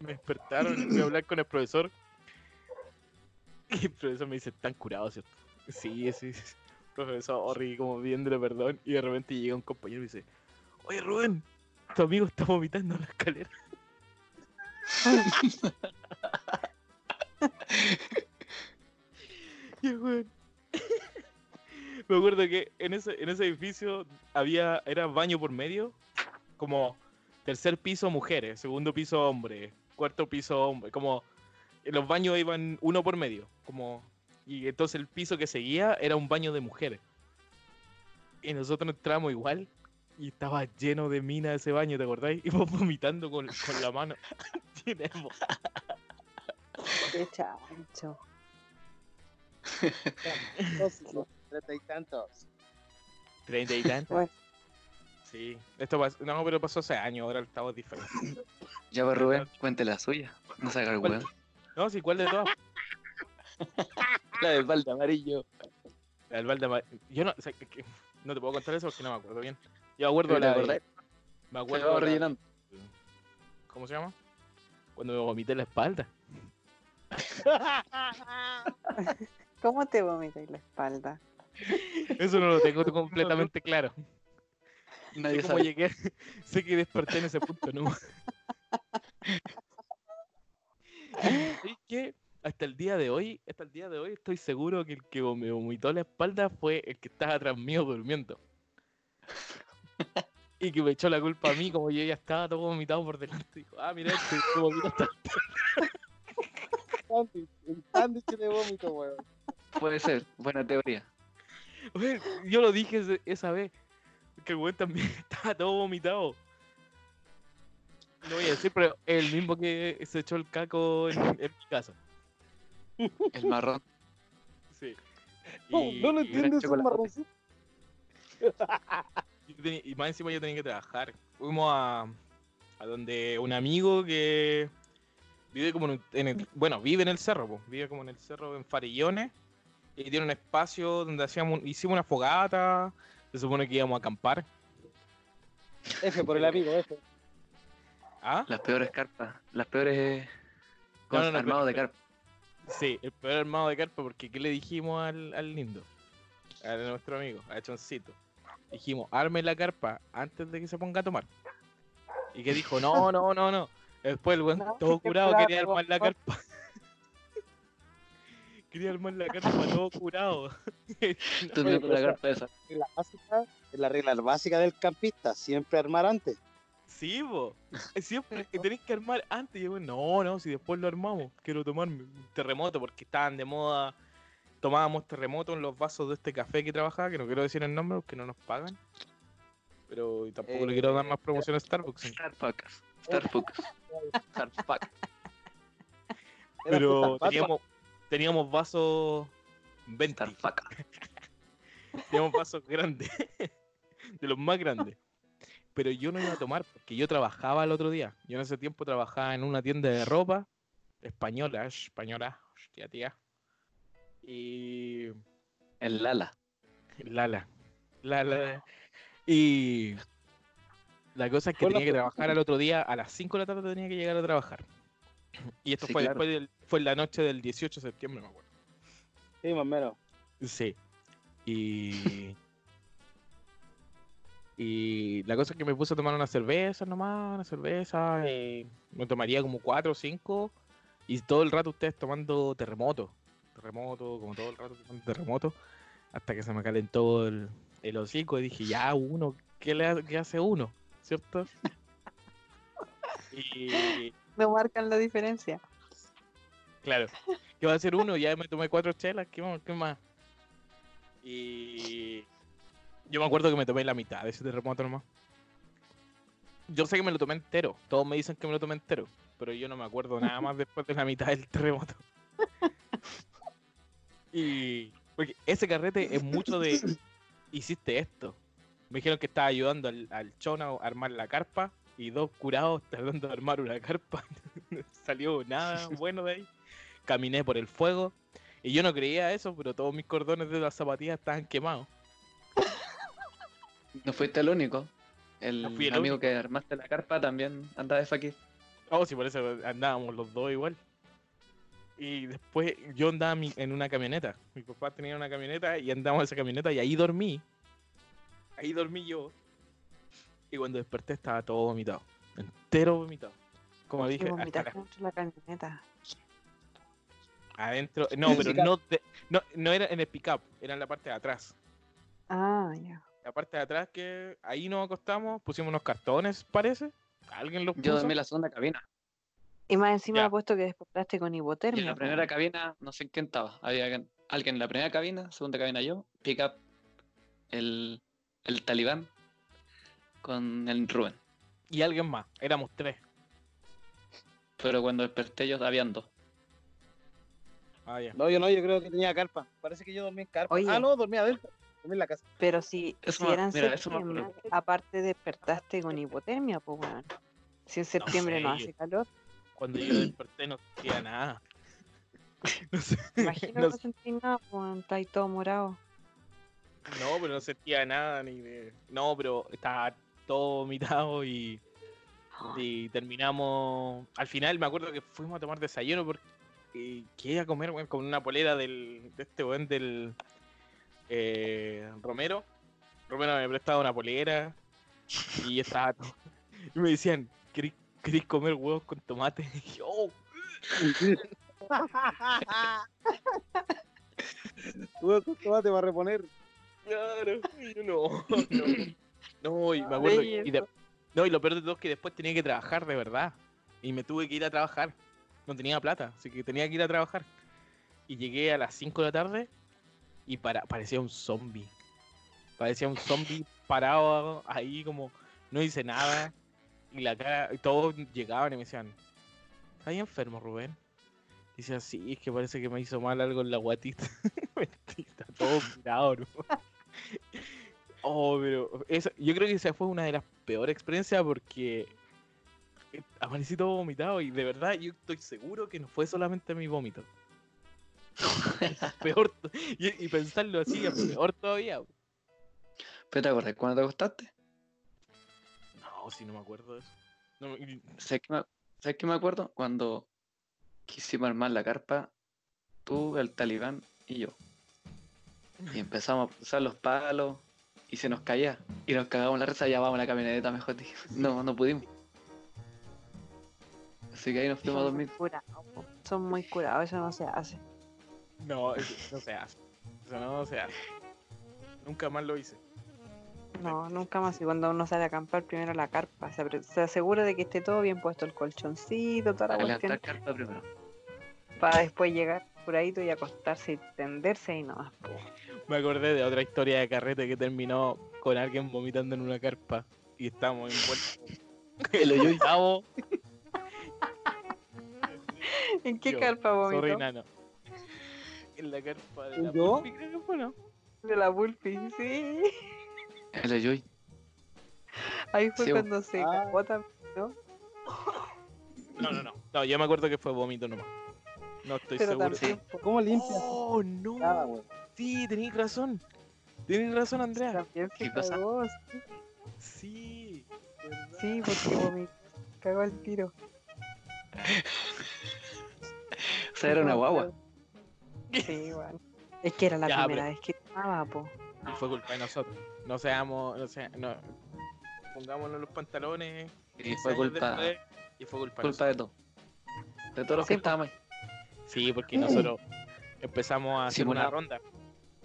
Me despertaron y fui a hablar con el profesor. Y el profesor me dice, están curados, ¿cierto? Sí, sí, sí. Profesor, horrible, como pidiéndole perdón. Y de repente llega un compañero y dice, oye Rubén, tu amigo está vomitando en la escalera. Me acuerdo que en ese, en ese edificio había, era baño por medio, como tercer piso mujeres, segundo piso hombres, cuarto piso hombre, como los baños iban uno por medio, como y entonces el piso que seguía era un baño de mujeres. Y nosotros entramos igual y estaba lleno de mina ese baño, ¿te acordáis? Y vos vomitando con, con la mano qué chancho. Treinta y tantos. Treinta y tantos. Bueno. Sí, esto pasó, no, pero pasó hace años, ahora estamos diferentes. Ya va Rubén, cuente la suya. No se haga el weón. No, sí, ¿cuál de todas? La del balde amarillo. El balde ama- Yo no, o sea, que- que- no te puedo contar eso porque no me acuerdo bien. Yo me acuerdo ¿Te de la de-? Me Se acuerdo la- rellenando. ¿Cómo se llama? Cuando me vomité la espalda. ¿Cómo te vomitas la espalda? Eso no lo tengo completamente claro. Nadie Sé cómo sabe. llegué. Sé que desperté en ese punto, ¿no? ¿Sabes qué? Hasta el día de hoy, hasta el día de hoy estoy seguro que el que me vomitó la espalda fue el que estaba atrás mío durmiendo. Y que me echó la culpa a mí, como yo ya estaba todo vomitado por delante. Dijo, ah, mira, este vomitó hasta Sándwich, Un sándwich de vómito, weón. Puede ser, buena teoría. Oye, Yo lo dije ese- esa vez. Que el weón también estaba todo vomitado. No voy a decir, pero es el mismo que se echó el caco en, en mi casa. El marrón. Sí. No, Y- no lo entiendes, un chocolate. marroncito. Y más encima yo tenía que trabajar. Fuimos a, a donde un amigo que vive como en, el, bueno, vive en el cerro, po, vive como en el cerro en Farillones y tiene un espacio donde hacíamos, hicimos una fogata, se supone que íbamos a acampar. F por el amigo, F. ¿Ah? Las peores carpas. Las peores. No, no, no, armados de carpa. Sí, el peor armado de carpa, porque ¿qué le dijimos al, al lindo? A nuestro amigo, a Choncito. Dijimos, arme la carpa antes de que se ponga a tomar. Y que dijo, no, no, no, no. Después el weón No, todo curado quería armar la carpa. quería armar la carpa todo curado. Tú tienes la carpa esa. La básica, es la regla básica del campista, siempre armar antes. Sí, po. Siempre tenéis que armar antes. Y yo, no, no, si después lo armamos. Quiero tomarme un terremoto porque estaban de moda. Tomábamos terremoto en los vasos de este café que trabajaba, que no quiero decir el nombre porque no nos pagan. Pero tampoco le quiero dar más promoción a Starbucks. Starbucks. Starfuck. Starfuck. Era Pero teníamos, teníamos vasos 20. Starfuck. Teníamos vasos grandes. De los más grandes. Pero yo no iba a tomar porque yo trabajaba el otro día. Yo en ese tiempo trabajaba en una tienda de ropa española, española, hostia tía. Y El Lala. Lala. Lala. Y la cosa es que tenía que trabajar al otro día, a las 5 de la tarde tenía que llegar a trabajar. Y esto Sí, fue claro. después del, fue en la noche del 18 de septiembre, me acuerdo. Sí, más o menos. Sí. Y. Y la cosa es que me puse a tomar una cerveza nomás, una cerveza. Y me tomaría como cuatro o cinco. Y todo el rato ustedes tomando terremoto. Terremoto, como todo el rato terremoto. Hasta que se me calentó el, el hocico y dije, ya uno, ¿qué, le ha- qué hace uno? ¿Cierto? Y No marcan la diferencia. Claro. ¿Qué va a hacer uno? Ya me tomé cuatro chelas, ¿qué más? ¿Qué más? Y yo me acuerdo que me tomé la mitad de ese terremoto nomás. Yo sé que me lo tomé entero. Todos me dicen que me lo tomé entero. Pero yo no me acuerdo nada más después de la mitad del terremoto. Y porque ese carrete es mucho de hiciste esto. Me dijeron que estaba ayudando al, al chona a armar la carpa y dos curados tratando de armar una carpa. no salió nada bueno de ahí. Caminé por el fuego y yo no creía eso, pero todos mis cordones de las zapatillas estaban quemados. No fuiste el único. El No fui el amigo único. que armaste la carpa también anda de fakir. Oh, sí, por eso andábamos los dos igual. Y después yo andaba mi- en una camioneta. Mi papá tenía una camioneta y andamos en esa camioneta y ahí dormí. Ahí dormí yo. Y cuando desperté estaba todo vomitado. Entero vomitado. Como dije, hasta vomitaste la- dentro de la camioneta. adentro. No, pero Pickup. no, de- no, no era en el pickup, era en la parte de atrás. Ah, ya. La parte de atrás que ahí nos acostamos, pusimos unos cartones, parece. Alguien los puso. Yo dormí la segunda cabina. Y más encima puesto que despertaste con Y hipotermia. en la primera cabina, no sé en quién estaba. Había alguien alguien en la primera cabina, segunda cabina yo, pick up el, el talibán con el Rubén. Y alguien más, éramos tres. Pero cuando desperté yo habían dos. Ah. No, yo no, yo creo que tenía carpa. Parece que yo dormí en carpa. Oye. Ah, no, dormí adentro. Dormí en la casa. Pero si, si me- era en mira, eso me septiembre, acuerdo. aparte despertaste con hipotermia, pues weón. Si en septiembre no, sé, hace calor, Cuando yo desperté no sentía nada. No sé. imagino que no no sentís nada, pues está ahí todo morado. No, pero no sentía nada ni de. No, pero estaba todo vomitado y, y terminamos. Al final me acuerdo que fuimos a tomar desayuno porque eh, que iba a comer weón, con una polera del, de este weón del eh, Romero. Romero me prestaba una polera y estaba todo- y me decían, ¿querés, querés comer huevos con tomate? Y yo, "Oh". Huevo con tomate para reponer. Claro, no, no, no, y me acuerdo, Ay, y de- no, y lo peor de todo es que después tenía que trabajar de verdad, y me tuve que ir a trabajar, no tenía plata, así que tenía que ir a trabajar, y llegué a las 5 de la tarde, y para, parecía un zombie, parecía un zombie parado ahí como, no hice nada, y la cara, y todos llegaban y me decían, ¿estás enfermo Rubén? Y decía, sí, es que parece que me hizo mal algo en la guatita. Mentira, todo mirado, ¿no? Oh, pero esa- yo creo que esa fue una de las peores experiencias porque eh, amanecí todo vomitado y de verdad yo estoy seguro que no fue solamente mi vómito. peor, y, y pensarlo así es peor todavía. ¿Pero te acuerdas cuando te acostaste? Si no me acuerdo de eso. No, y- ¿Sabes qué me, ¿sabes qué me acuerdo? Cuando quisimos armar la carpa, tú, el talibán y yo. Y empezamos a usar los palos y se nos caía. Y nos cagamos la risa, ya vamos a la camioneta mejor. dije. No, no pudimos. Así que ahí nos fuimos a dormir. Son muy curados, eso no se hace. no, eso no se hace. Eso no se hace. Nunca más lo hice. No, nunca más. Y cuando uno sale a acampar, primero la carpa. Se, asegura de que esté todo bien puesto, el colchoncito, toda la A cuestión, carpa primero. para después llegar curadito y acostarse y tenderse y no. Me acordé de otra historia de carrete que terminó con alguien vomitando en una carpa y estábamos envueltos El hoyo. Octavo. ¿En qué Yo, carpa Sorry, vomitó? nano. En la carpa de la ¿Yo? Pulpi, creo que fue, ¿no? De la Bulfi, sí. El hoyo. Ahí fue Sí, cuando se Ah. cagó también, ¿no? No, no, no. No, yo me acuerdo que fue vómito nomás. No estoy Pero seguro. también, po, ¿Cómo limpias? Oh, no. Nada, güey. Sí, tenéis razón. Tenéis razón, Andrea. también se ¿Qué cagó, Sí. ¿verdad? sí, porque vomitó. Cagó el tiro. O sea, era una guagua. Sí, bueno. Es que era la Ya, primera pero- vez que tomaba, po. Y fue culpa de nosotros. No seamos, no sea, no. Pongámonos los pantalones. Y 15 fue culpa, después, y fue culpa, culpa de todo. De todos los que estábamos. Sí, porque nosotros empezamos a hacer una Simulamos. ronda.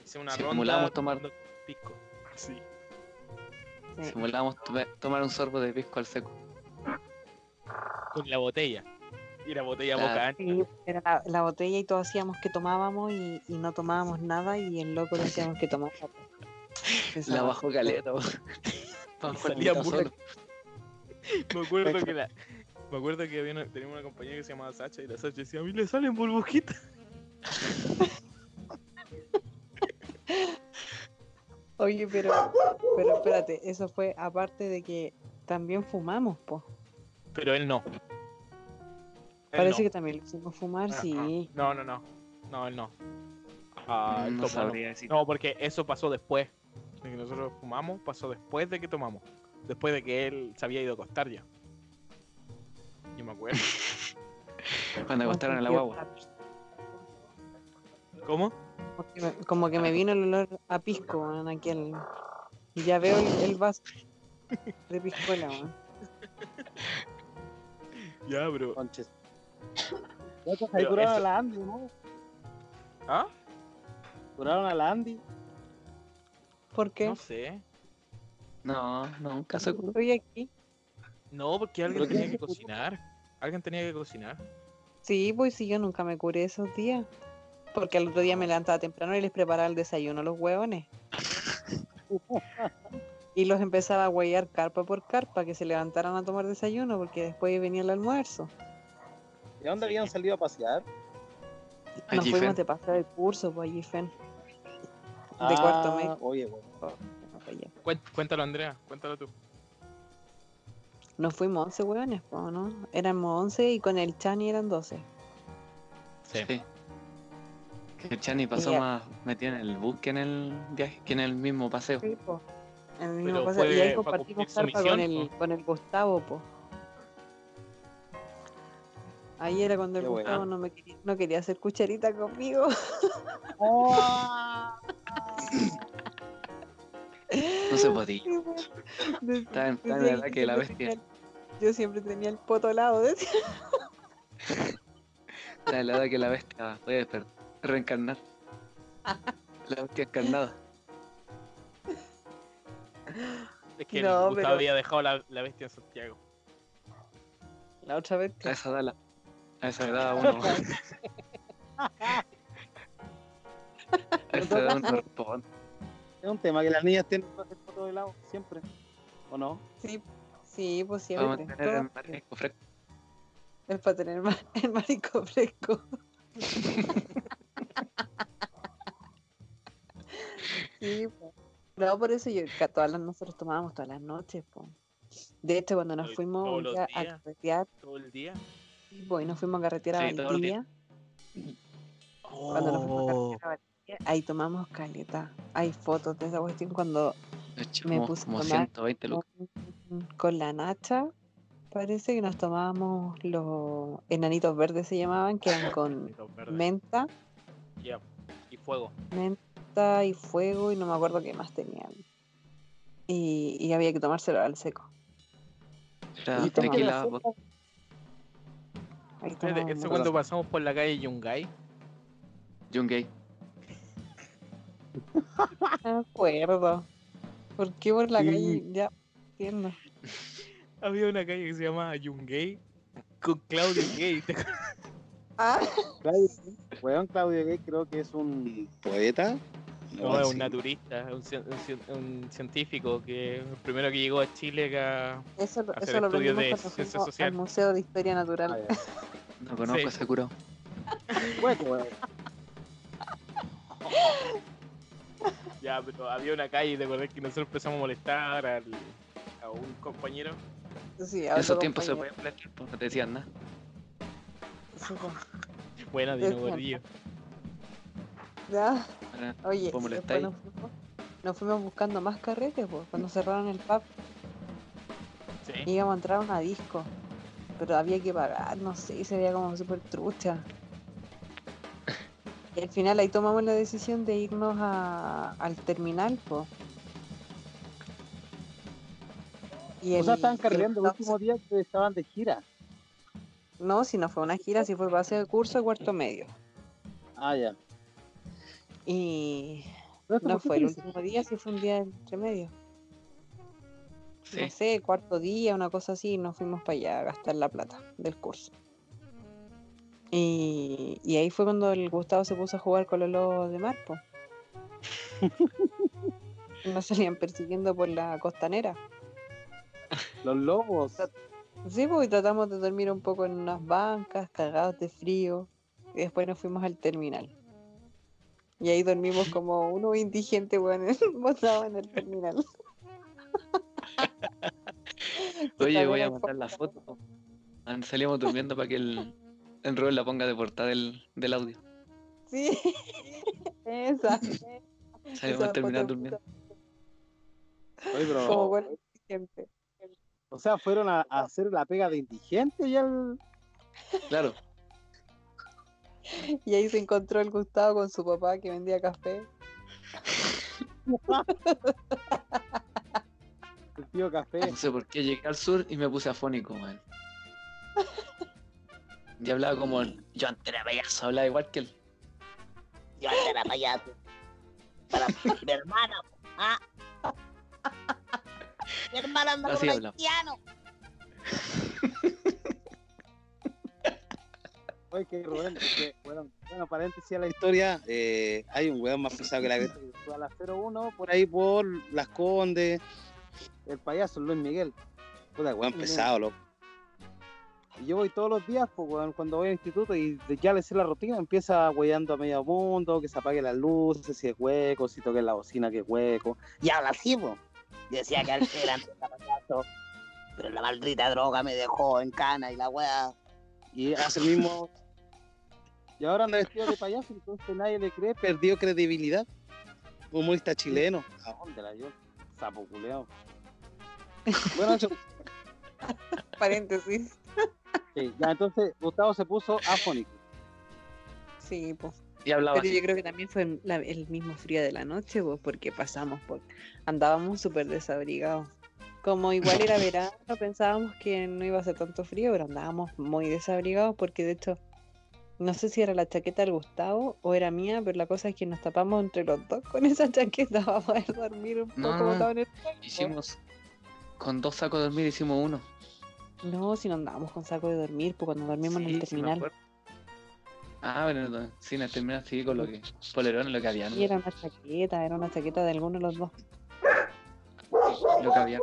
Hicimos una Simulábamos ronda. tomar- Pisco. Sí. Tome- tomar un sorbo de pisco al seco. Con la botella. Y la botella Claro. boca ancha. Sí, era la, la botella y todos hacíamos que tomábamos y, y no tomábamos nada y el loco decíamos que tomaba. La bajo caleta, salía la mitad pura- solo. Me acuerdo que la. Me acuerdo que había una- teníamos una compañera que se llamaba Sacha y la Sacha decía, a mí le salen burbujitas. Oye, pero, pero espérate, eso fue aparte de que también fumamos, po. Pero él no. Él Parece no. que también lo hicimos fumar, Ah, sí. No, no, no. No, él no. Ah, él No decir. No, porque eso pasó después. De que nosotros fumamos, pasó después de que tomamos. Después de que él se había ido a acostar ya. Yo me acuerdo. Cuando acostaron a la guagua. ¿Cómo? Como que me- Como que me vino el olor a pisco en aquel. Y ya veo el, el vaso de piscola, weón. Ya, bro. Conches. Ya, pues, Ahí curaron a la Andy, ¿no? ¿Ah? Curaron a la Andy. ¿Por qué? No sé. No, no, un caso de culo. Estoy aquí. No, porque alguien ¿Pero qué tenía que cocinar. Alguien tenía que cocinar. Sí, pues sí, yo nunca me curé esos días. Porque al otro día me levantaba temprano y les preparaba el desayuno a los huevones. Y los empezaba a huellar carpa por carpa, que se levantaran a tomar desayuno, porque después venía el almuerzo. ¿De dónde habían salido a pasear? Nos fuimos de paseo de curso, pues allí, Fen. De cuarto Ah, medio. Oye, bueno. Cuént- Cuéntalo, Andrea. Cuéntalo tú. Nos fuimos 11 hueones, ¿no? Éramos 11 y con el Chani eran 12. Sí. Sí. Que el Chani pasó más metido en el bus que en el viaje, que en el mismo paseo. Sí, po. En el mismo Pero paseo. Y ahí pa' compartimos carpa con el, con el Gustavo, po. Ahí era cuando el Gustavo no, me quería, no quería hacer cucharita conmigo. No se podía. De- decía la edad yo que la siempre bestia. tenía el- Yo siempre tenía el poto al lado, decía. Está en la edad que la bestia puede desper- reencarnar. La bestia encarnada. Es que No, Gustavo pero- había dejado la, la bestia en Santiago. La otra vez. A esa edad, la- a esa edad uno. a. Es un tema que las niñas tienen que hacer fotos de lado, siempre. ¿O no? Sí, sí, pues Vamos siempre. a tener el todo marisco fresco. Es para tener el marico fresco. sí, po. No, por eso yo, todas las, nosotros tomábamos todas las noches, po. De hecho, cuando nos fuimos a días. carretear, Todo el día. pues, y nos fuimos a carretear a Sí, todo el día. Valdivia, cuando nos fuimos a Oh, carretear a Valdivia, ahí tomamos caleta. Hay fotos de esa cuestión cuando Me puse a como tomar 120 lucas. con, con la Nacha, parece que nos tomábamos los enanitos verdes se llamaban, que eran con menta. Y fuego. menta y fuego y no me acuerdo qué más tenían. Y, y había que tomárselo al seco. Era ¿Y cómo tequila, que vodka, Ahí Espérate, tomábamos Eso mucho. cuando pasamos por la calle Yungay. Yungay. No me acuerdo. ¿Por qué por la Sí. calle? Ya entiendo. Había una calle que se llamaba Yungay con Claudio Gay. Ah, Claudio, weón, Claudio Gay creo que es un poeta No, es un naturista, es un, un cien- un científico que el primero que llegó a Chile acá. Eso, lo- Hacer eso lo estudios de ciencia social. al Museo de Historia Natural. Ah. No conozco Sí. ese curado. Hueco, weón. Ya, pero había una calle, ¿te acordás que nosotros empezamos a molestar al- a un compañero? Sí, a esos tiempos se podían pelear, pues no te decían nada. Buena, Dino Gordillo. Ya. Ahora, Oye, ¿Vos y después molestáis? nos fuimos, nos fuimos buscando más carretes, pues, cuando cerraron el pub. Sí. Íbamos a entrar a una disco, pero había que pagar, no sé, se veía como súper trucha. Y al final ahí tomamos la decisión de irnos a, al terminal, pues. Y O sea, estaban cargando el último día que estaban de gira. No, si no fue una gira, si fue base de curso de cuarto medio. Ah, ya. Y no ¿por qué fue el último día, si fue un día entre medio. Sí. no sé, cuarto día, una cosa así, y nos fuimos para allá a gastar la plata del curso. Y, y ahí fue cuando el Gustavo se puso a jugar con los lobos de mar, po. Nos salían persiguiendo por la costanera. Los lobos. Sí, pues y tratamos de dormir un poco en unas bancas, cagados de frío. Y después nos fuimos al terminal. Y ahí dormimos como unos indigentes, weón, botados en el terminal. Oye, voy a mandar la foto. Salíamos durmiendo para que el, Robert la ponga de portada del, del audio. Sí, esa. Salimos esa a terminar durmiendo. Oye, pero- Como buenos indigentes. O sea, fueron a, a hacer la pega de indigente y el. Claro, Y ahí se encontró el Gustavo con su papá que vendía café. el tío café. no sé por qué llegué al sur y me puse afónico, man. Y hablaba como el John Payaso, hablaba igual que él. Yo antes era payaso. Para mi hermana. ¿ah? Mi hermana anda Así con haitiano. Oye, que Rubén, que, bueno, bueno, paréntesis a la historia, eh, hay un weón más pesado que la que fue a la 01 por ahí por Las Condes, el payaso Luis Miguel. Puta, weón pesado, loco. Yo voy todos los días, pues, cuando voy al instituto y ya le sé la rutina, empieza weyando a medio mundo, que se apague las luces, si es hueco, si toque la bocina que es hueco. Y habla así. Yo decía que era. Pero la maldita droga me dejó en cana y la wea. Y hace el mismo. Y ahora anda vestido de payaso, entonces nadie le cree, perdió credibilidad. Humorista chileno. ¿A dónde la dio? Sapo culeado. Bueno, Paréntesis. Sí, ya entonces Gustavo se puso afónico. Sí, pues. Y hablaba Pero así. yo creo que también fue la- el mismo frío de la noche, pues, porque pasamos por. Andábamos súper desabrigados. Como igual era verano, pensábamos que no iba a ser tanto frío, pero andábamos muy desabrigados porque de hecho, no sé si era la chaqueta del Gustavo o era mía, pero la cosa es que nos tapamos entre los dos con esa chaqueta para poder dormir un No, poco no. en el Hicimos. Con dos sacos de dormir hicimos uno. No, si no andábamos con saco de dormir, pues cuando dormimos en el Sí, sí me terminal. Ah, pero no, sí, en el terminal sí con lo que. Polerón lo que había, ¿no? Y era una chaqueta, era una chaqueta de alguno de los dos. Lo que había.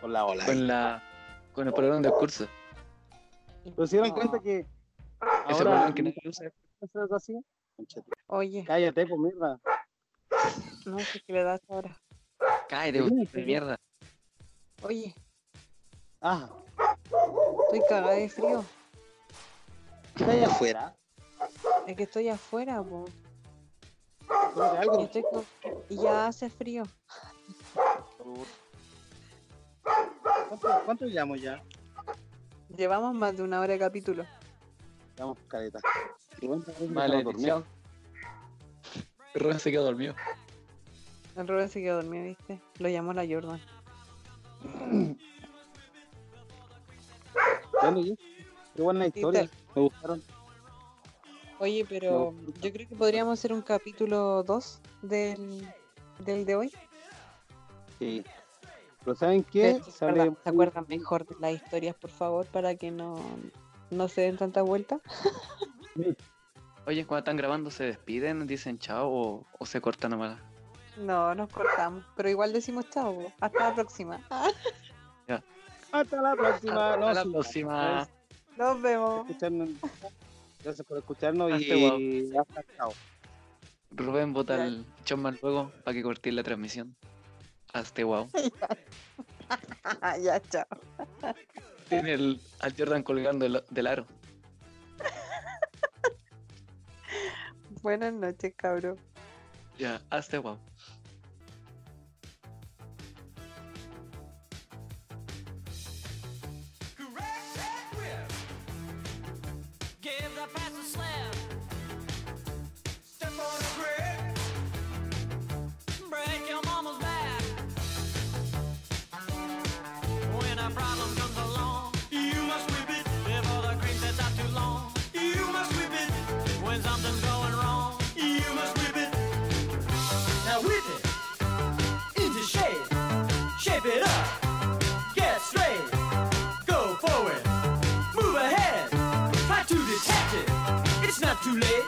Con la ola. Con la. Con el polerón del curso. Pero se dieron cuenta que. Ese Ahora, polerón que nadie usa. ¿eso es así? Oye, Cállate, pues mierda. no sé qué le das ahora. Cállate, Sí, de sí. mierda. Oye, Ah, estoy cagada de frío. está allá afuera. Es que estoy afuera, po. Y, algo. estoy con- y ya hace frío. ¿Cuánto, cuánto llamo ya? Llevamos más de una hora de capítulo. Llamo careta. Rubén parece que Vale, dormido. Rubén se quedó dormido. El Rubén se quedó dormido, ¿viste? Lo llamó la Jordan. Qué buena historia. Me gustaron. Oye, pero yo creo que podríamos hacer un capítulo 2 del, del de hoy. Sí. Pero ¿saben qué? Pero, ¿Se acuerdan, se acuerdan mejor de las historias, por favor, para que no, no se den tanta vuelta? Oye, cuando están grabando, ¿se despiden? ¿Dicen chao o, o se cortan nomás? No, nos cortamos. Pero igual decimos chao. Hasta la próxima. Hasta la próxima. Hasta No, la próxima. Nos vemos. escucharnos. Gracias por escucharnos Hasta y hasta chao. Rubén bota Ya. el chomman luego para que corte la transmisión. Hazte wow. ya, chao. Tiene el, al Jordan colgando del, del aro. Buenas noches, cabrón. Ya, hazte wow. reculer